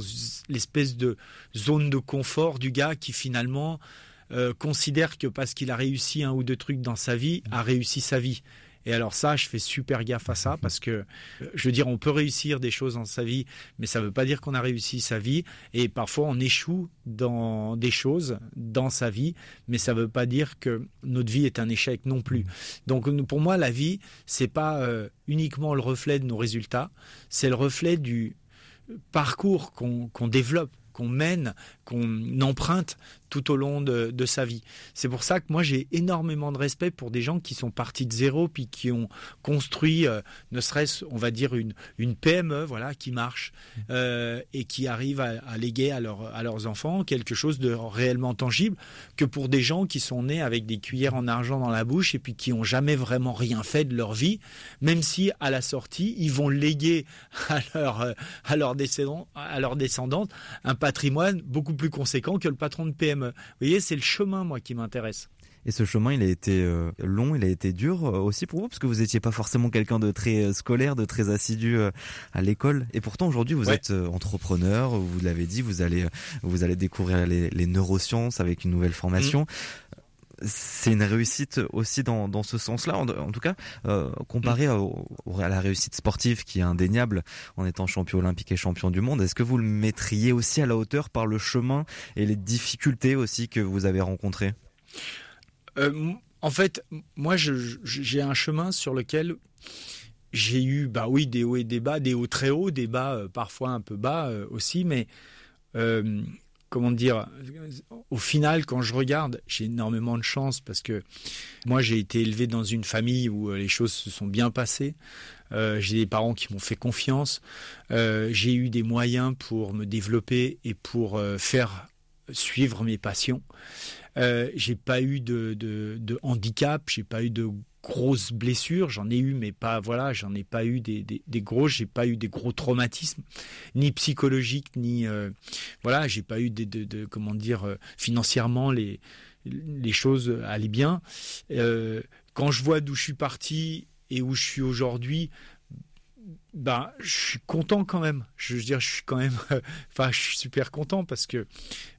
l'espèce de zone de confort du gars qui finalement euh, considère que parce qu'il a réussi un ou deux trucs dans sa vie, a réussi sa vie. Et alors ça, je fais super gaffe à ça parce que, euh, je veux dire, on peut réussir des choses dans sa vie, mais ça ne veut pas dire qu'on a réussi sa vie. Et parfois, on échoue dans des choses dans sa vie, mais ça ne veut pas dire que notre vie est un échec non plus. Donc, pour moi, la vie, c'est pas euh, uniquement le reflet de nos résultats, c'est le reflet du parcours qu'on qu'on développe qu'on mène, qu'on emprunte tout au long de, sa vie. C'est pour ça que moi j'ai énormément de respect pour des gens qui sont partis de zéro puis qui ont construit, euh, ne serait-ce, on va dire une une PME, voilà, qui marche euh, et qui arrive à, léguer à, leur, à leurs enfants quelque chose de réellement tangible que pour des gens qui sont nés avec des cuillères en argent dans la bouche et puis qui ont jamais vraiment rien fait de leur vie, même si à la sortie ils vont léguer à leur euh, à leurs descendants, à leurs descendantes un patrimoine beaucoup plus conséquent que le patron de PME. Vous voyez, c'est le chemin moi qui m'intéresse. Et ce chemin, il a été euh, long, il a été dur euh, aussi pour vous, parce que vous n'étiez pas forcément quelqu'un de très euh, scolaire, de très assidu à l'école. Et pourtant, aujourd'hui, vous Ouais. êtes entrepreneur, vous l'avez dit, vous allez, vous allez découvrir les, les neurosciences avec une nouvelle formation. C'est une réussite aussi dans, dans ce sens-là, en, en tout cas, euh, comparé au- à la réussite sportive qui est indéniable en étant champion olympique et champion du monde. Est-ce que vous le mettriez aussi à la hauteur par le chemin et les difficultés aussi que vous avez rencontrées? Euh, en fait, moi, j'ai un chemin sur lequel j'ai eu, bah oui, des hauts et des bas, des hauts très hauts, des bas euh, parfois un peu bas aussi, mais comment dire, au final, quand je regarde, j'ai énormément de chance parce que moi, j'ai été élevé dans une famille où euh, les choses se sont bien passées. Euh, j'ai des parents qui m'ont fait confiance. Euh, j'ai eu des moyens pour me développer et pour faire suivre mes passions. Euh, j'ai pas eu de, de, de handicap, j'ai pas eu de grosses blessures, j'en ai eu, mais pas voilà, j'en ai pas eu des, des, des gros, j'ai pas eu des gros traumatismes, ni psychologiques, ni euh, voilà, j'ai pas eu de, de, comment dire euh, financièrement les les choses allaient bien. Euh, quand je vois d'où je suis parti et où je suis aujourd'hui, ben, je suis content quand même. Je veux dire, je suis quand même, enfin, je suis super content parce que,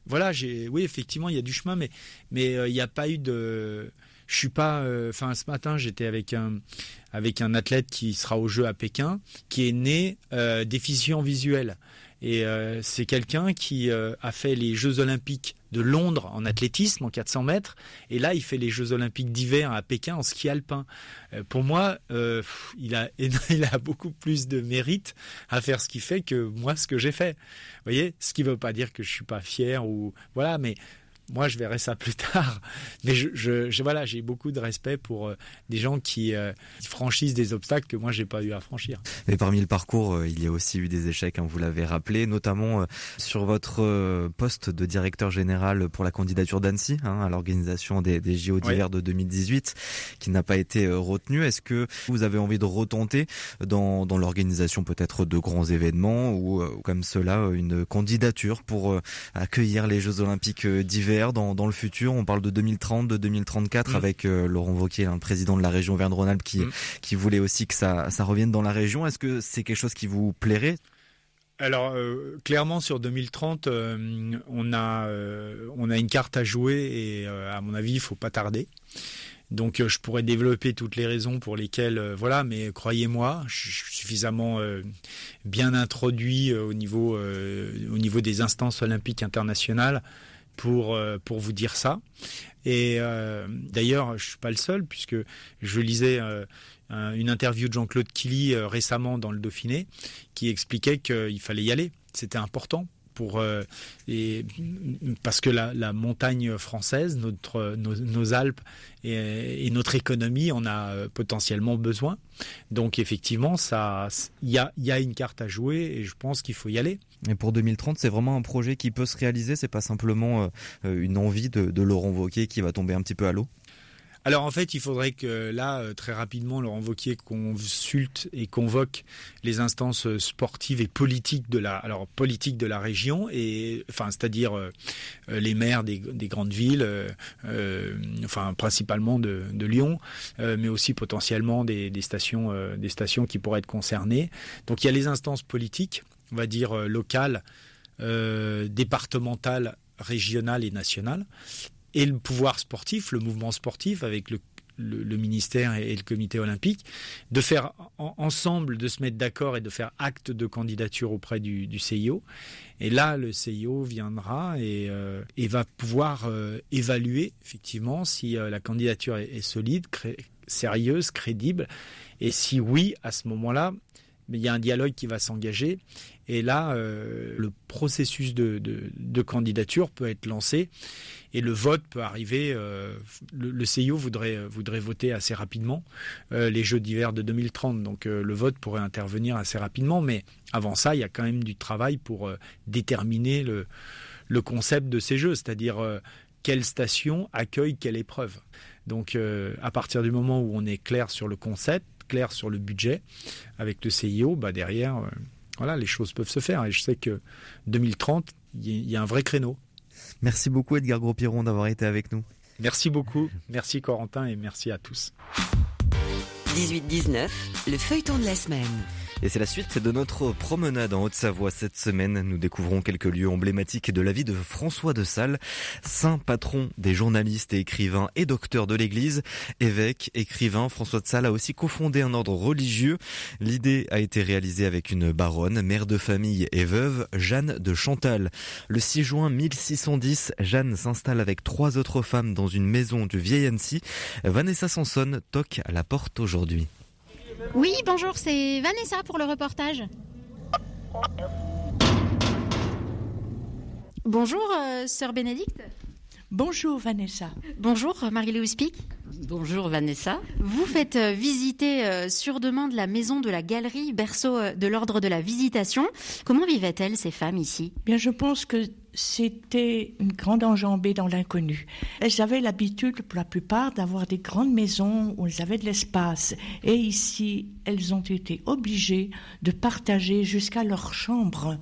voilà, j'ai, oui, effectivement, il y a du chemin, mais, mais il n'y a pas eu de, je suis pas. euh, Enfin, ce matin, j'étais avec un avec un athlète qui sera au jeu à Pékin, qui est né euh, déficient visuel. Et euh, c'est quelqu'un qui euh, a fait les Jeux Olympiques de Londres en athlétisme en 400 mètres, et là il fait les Jeux Olympiques d'hiver à Pékin en ski alpin. Euh, pour moi, euh, il a il a beaucoup plus de mérite à faire ce qu'il fait que moi ce que j'ai fait. Vous voyez, ce qui veut pas dire que je suis pas fier ou voilà, mais moi, je verrai ça plus tard. Mais je, je, je- voilà, j'ai beaucoup de respect pour euh, des gens qui, euh, qui franchissent des obstacles que moi, j'ai pas eu à franchir. Mais parmi le parcours, euh, il y a aussi eu des échecs, hein, vous l'avez rappelé, notamment sur votre poste de directeur général pour la candidature d'Annecy hein, à l'organisation des, des JO d'hiver de 2018, qui n'a pas été retenu. Est-ce que vous avez envie de retenter dans, dans l'organisation peut-être de grands événements ou comme cela une candidature pour accueillir les Jeux Olympiques euh, dans, dans le futur On parle de 2030, de 2034 Mm. avec euh, Laurent Wauquiez, hein, le président de la région Verne-Rhône-Alpes, qui, Mm. qui voulait aussi que ça, ça revienne dans la région. Est-ce que c'est quelque chose qui vous plairait? Alors, euh, clairement, sur 2030, euh, on, a, euh, on a une carte à jouer et, à mon avis, il faut pas tarder. Donc, je pourrais développer toutes les raisons pour lesquelles, voilà, mais croyez-moi, je suis suffisamment bien introduit au niveau, au niveau des instances olympiques internationales pour, euh, pour vous dire ça. Et euh, d'ailleurs, je suis pas le seul puisque je lisais euh, un- une interview de Jean-Claude Killy récemment dans le Dauphiné qui expliquait qu'il fallait y aller. C'était important pour euh, et parce que la, montagne française, notre nos, Alpes et, notre économie en a euh, potentiellement besoin. Donc effectivement, ça, il y a y a une carte à jouer et je pense qu'il faut y aller. Et pour 2030, c'est vraiment un projet qui peut se réaliser. C'est pas simplement euh, une envie de, de Laurent Wauquiez qui va tomber un petit peu à l'eau? Alors en fait, il faudrait que là, euh, très rapidement, Laurent Wauquiez consulte et convoque les instances euh, sportives et politiques de la, alors politique de la région et, enfin, c'est-à-dire euh, les maires des, des grandes villes, euh, enfin principalement de, Lyon, mais aussi potentiellement des, stations, des stations qui pourraient être concernées. Donc il y a les instances politiques, on va dire locales, départementales, régionales et nationales et le pouvoir sportif, le mouvement sportif avec le, ministère et, le comité olympique, de faire en- ensemble, de se mettre d'accord et de faire acte de candidature auprès du, CIO. Et là, le CIO viendra et, euh, et va pouvoir euh, évaluer effectivement si euh, la candidature est, solide, sérieuse, crédible. Et si oui, à ce moment-là, il y a un dialogue qui va s'engager. Et là, le processus de candidature peut être lancé et le vote peut arriver. euh, le, CIO voudrait, voudrait voter assez rapidement euh, les Jeux d'hiver de 2030. Donc euh, le vote pourrait intervenir assez rapidement. Mais avant ça, il y a quand même du travail pour euh, déterminer le, concept de ces Jeux, c'est-à-dire euh, quelle station accueille quelle épreuve. Donc euh, à partir du moment où on est clair sur le concept, clair sur le budget avec le CIO, bah derrière, euh, voilà, les choses peuvent se faire. Et je sais que 2030, il y a un vrai créneau. Merci beaucoup Edgar Gros-Piron d'avoir été avec nous. Merci beaucoup, merci Corentin et merci à tous. 18-19, le feuilleton de la semaine. Et c'est la suite de notre promenade en Haute-Savoie cette semaine. Nous découvrons quelques lieux emblématiques de la vie de François de Sales, saint patron des journalistes et écrivains et docteur de l'Église. Évêque, écrivain, François de Sales a aussi cofondé un ordre religieux. L'idée a été réalisée avec une baronne, mère de famille et veuve, Jeanne de Chantal. Le 6 juin 1610, Jeanne s'installe avec trois autres femmes dans une maison du vieil Annecy. Vanessa Sanson toque à la porte aujourd'hui. Oui, bonjour, c'est Vanessa pour le reportage. Bonjour, euh, sœur Bénédicte. Bonjour Vanessa. Bonjour, Marie-Louise Pic. Bonjour Vanessa. Vous faites euh, visiter euh, sur demande la maison de la galerie, berceau euh, de l'ordre de la visitation. Comment vivaient-elles, ces femmes ici? Bien, je pense que c'était une grande enjambée dans l'inconnu. Elles avaient l'habitude, pour la plupart, d'avoir des grandes maisons où elles avaient de l'espace. Et ici, elles ont été obligées de partager jusqu'à leur chambre.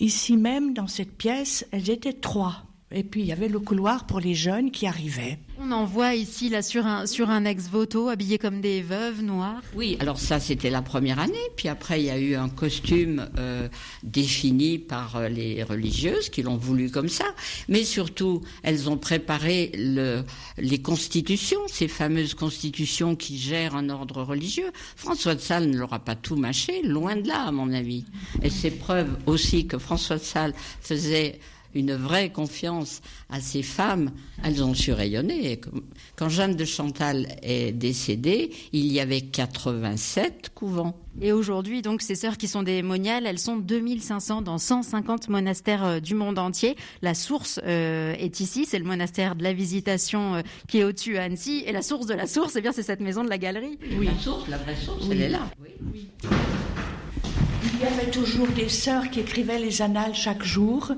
Ici même, dans cette pièce, elles étaient trois. Et puis il y avait le couloir pour les jeunes qui arrivaient. On en voit ici là sur un sur un ex-voto habillés comme des veuves noires. Oui, alors ça c'était la première année, puis après il y a eu un costume euh, défini par euh, les religieuses qui l'ont voulu comme ça, mais surtout elles ont préparé le, les constitutions, ces fameuses constitutions qui gèrent un ordre religieux. François de Sales ne l'aura pas tout mâché, loin de là à mon avis. Et c'est preuve aussi que François de Sales faisait une vraie confiance à ces femmes, elles ont su rayonner. Quand Jeanne de Chantal est décédée, il y avait 87 couvents. Et aujourd'hui, donc, ces sœurs qui sont des moniales, elles sont 2500 dans 150 monastères euh, du monde entier. La source euh, est ici, c'est le monastère de la Visitation euh, qui est au-dessus à Annecy. Et la source de la source, eh bien, c'est cette maison de la galerie. Oui. La source, la vraie source, elle est là. Oui. Il y avait toujours des sœurs qui écrivaient les annales chaque jour.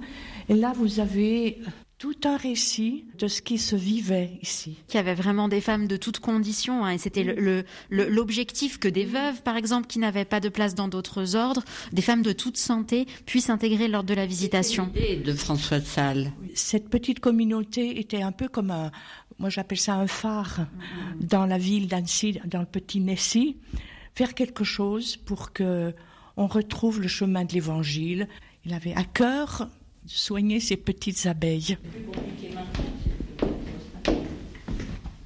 Et là, vous avez tout un récit de ce qui se vivait ici. Il y avait vraiment des femmes de toutes conditions, hein, et c'était l'objectif que des veuves, par exemple, qui n'avaient pas de place dans d'autres ordres, des femmes de toute santé, puissent intégrer l'ordre de la visitation. de François de Sales. Cette petite communauté était un peu comme un, moi j'appelle ça un phare dans la ville d'Annecy, dans le petit Nessy, faire quelque chose pour que on retrouve le chemin de l'Évangile. Il avait à cœur soigner ces petites abeilles.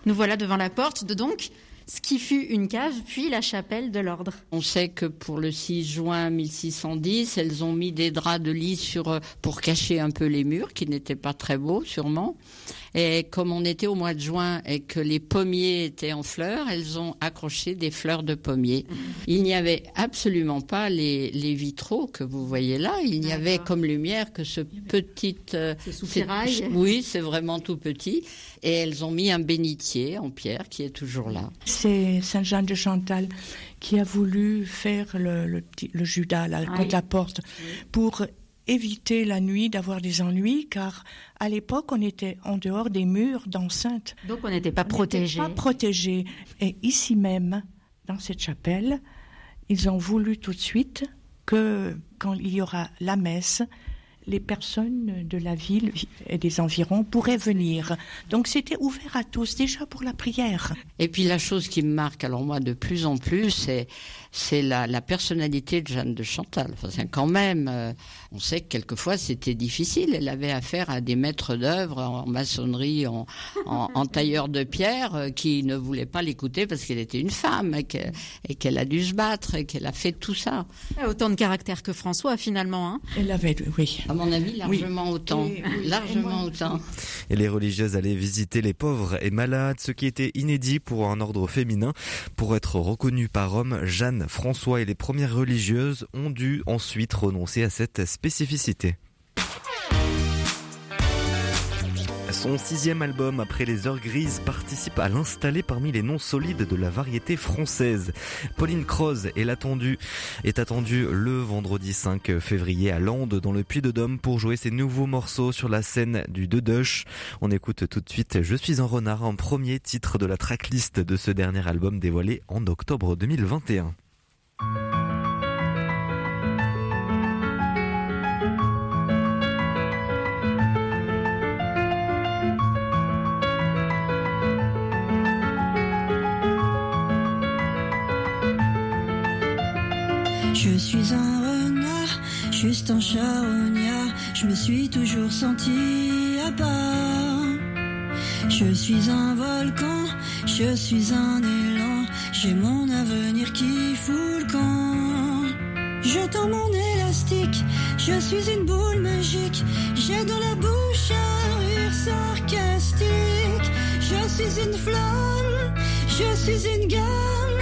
Nous voilà devant la porte de donc ce qui fut une cave, puis la chapelle de l'ordre. On sait que pour le 6 juin 1610, elles ont mis des draps de lit sur, euh, pour cacher un peu les murs, qui n'étaient pas très beaux, sûrement. Et comme on était au mois de juin et que les pommiers étaient en fleurs, elles ont accroché des fleurs de pommiers. Il n'y avait absolument pas les, les vitraux que vous voyez là. Il n'y avait comme lumière que ce petit... Euh, oui, c'est vraiment tout petit. Et elles ont mis un bénitier en pierre qui est toujours là. C'est Saint-Jean de Chantal qui a voulu faire le, le, le Judas, là, contre la porte, pour éviter la nuit d'avoir des ennuis, car à l'époque, on était en dehors des murs d'enceinte. Donc on n'était pas protégé. Pas protégé. Et ici même, dans cette chapelle, ils ont voulu tout de suite que quand il y aura la messe, les personnes de la ville et des environs pourraient venir. Donc c'était ouvert à tous déjà pour la prière. Et puis la chose qui me marque alors moi de plus en plus, c'est c'est la, la, personnalité de Jeanne de Chantal. Enfin, quand même, euh, on sait que quelquefois c'était difficile. Elle avait affaire à des maîtres d'œuvre en maçonnerie, en, en, en, tailleur de pierre, euh, qui ne voulaient pas l'écouter parce qu'elle était une femme et qu'elle a dû se battre et qu'elle a fait tout ça. Autant de caractère que François finalement. Hein Elle avait, oui. À mon avis, largement oui. autant. Et, largement et autant. Et les religieuses allaient visiter les pauvres et malades, ce qui était inédit pour un ordre féminin. Pour être reconnue par homme, Jeanne François et les premières religieuses ont dû ensuite renoncer à cette spécificité. Son sixième album, Après les heures grises, participe à l'installer parmi les noms solides de la variété française. Pauline Croze est attendue, est attendue le vendredi 5 février à Landes, dans le Puy-de-Dôme, pour jouer ses nouveaux morceaux sur la scène du Dedush. On écoute tout de suite Je suis un renard, un premier titre de la tracklist de ce dernier album dévoilé en octobre 2021. Je suis un renard, juste un charognard, je me suis toujours senti à part. Je suis un volcan, je suis un j'ai mon avenir qui fout le camp. Je mon élastique, je suis une boule magique, j'ai dans la bouche un rire sarcastique. Je suis une flamme, je suis une gamme.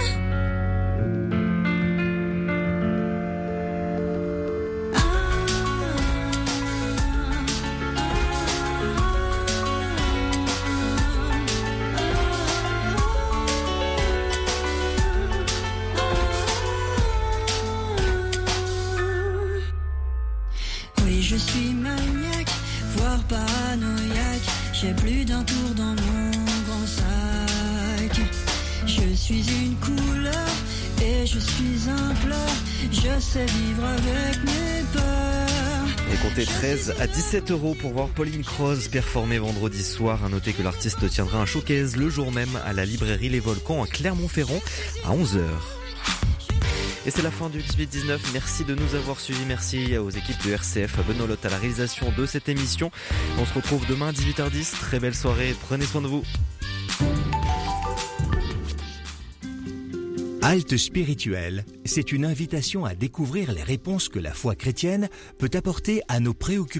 Sais vivre. Et comptez 13 à 17 euros pour voir Pauline Croze performer vendredi soir. À noter que l'artiste tiendra un showcase le jour même à la librairie Les Volcans à Clermont-Ferrand à 11h. Et c'est la fin du 18-19. Merci de nous avoir suivis. Merci aux équipes de RCF, à Benoît à la réalisation de cette émission. On se retrouve demain à 18h10. Très belle soirée. Prenez soin de vous. Halte spirituelle, c'est une invitation à découvrir les réponses que la foi chrétienne peut apporter à nos préoccupations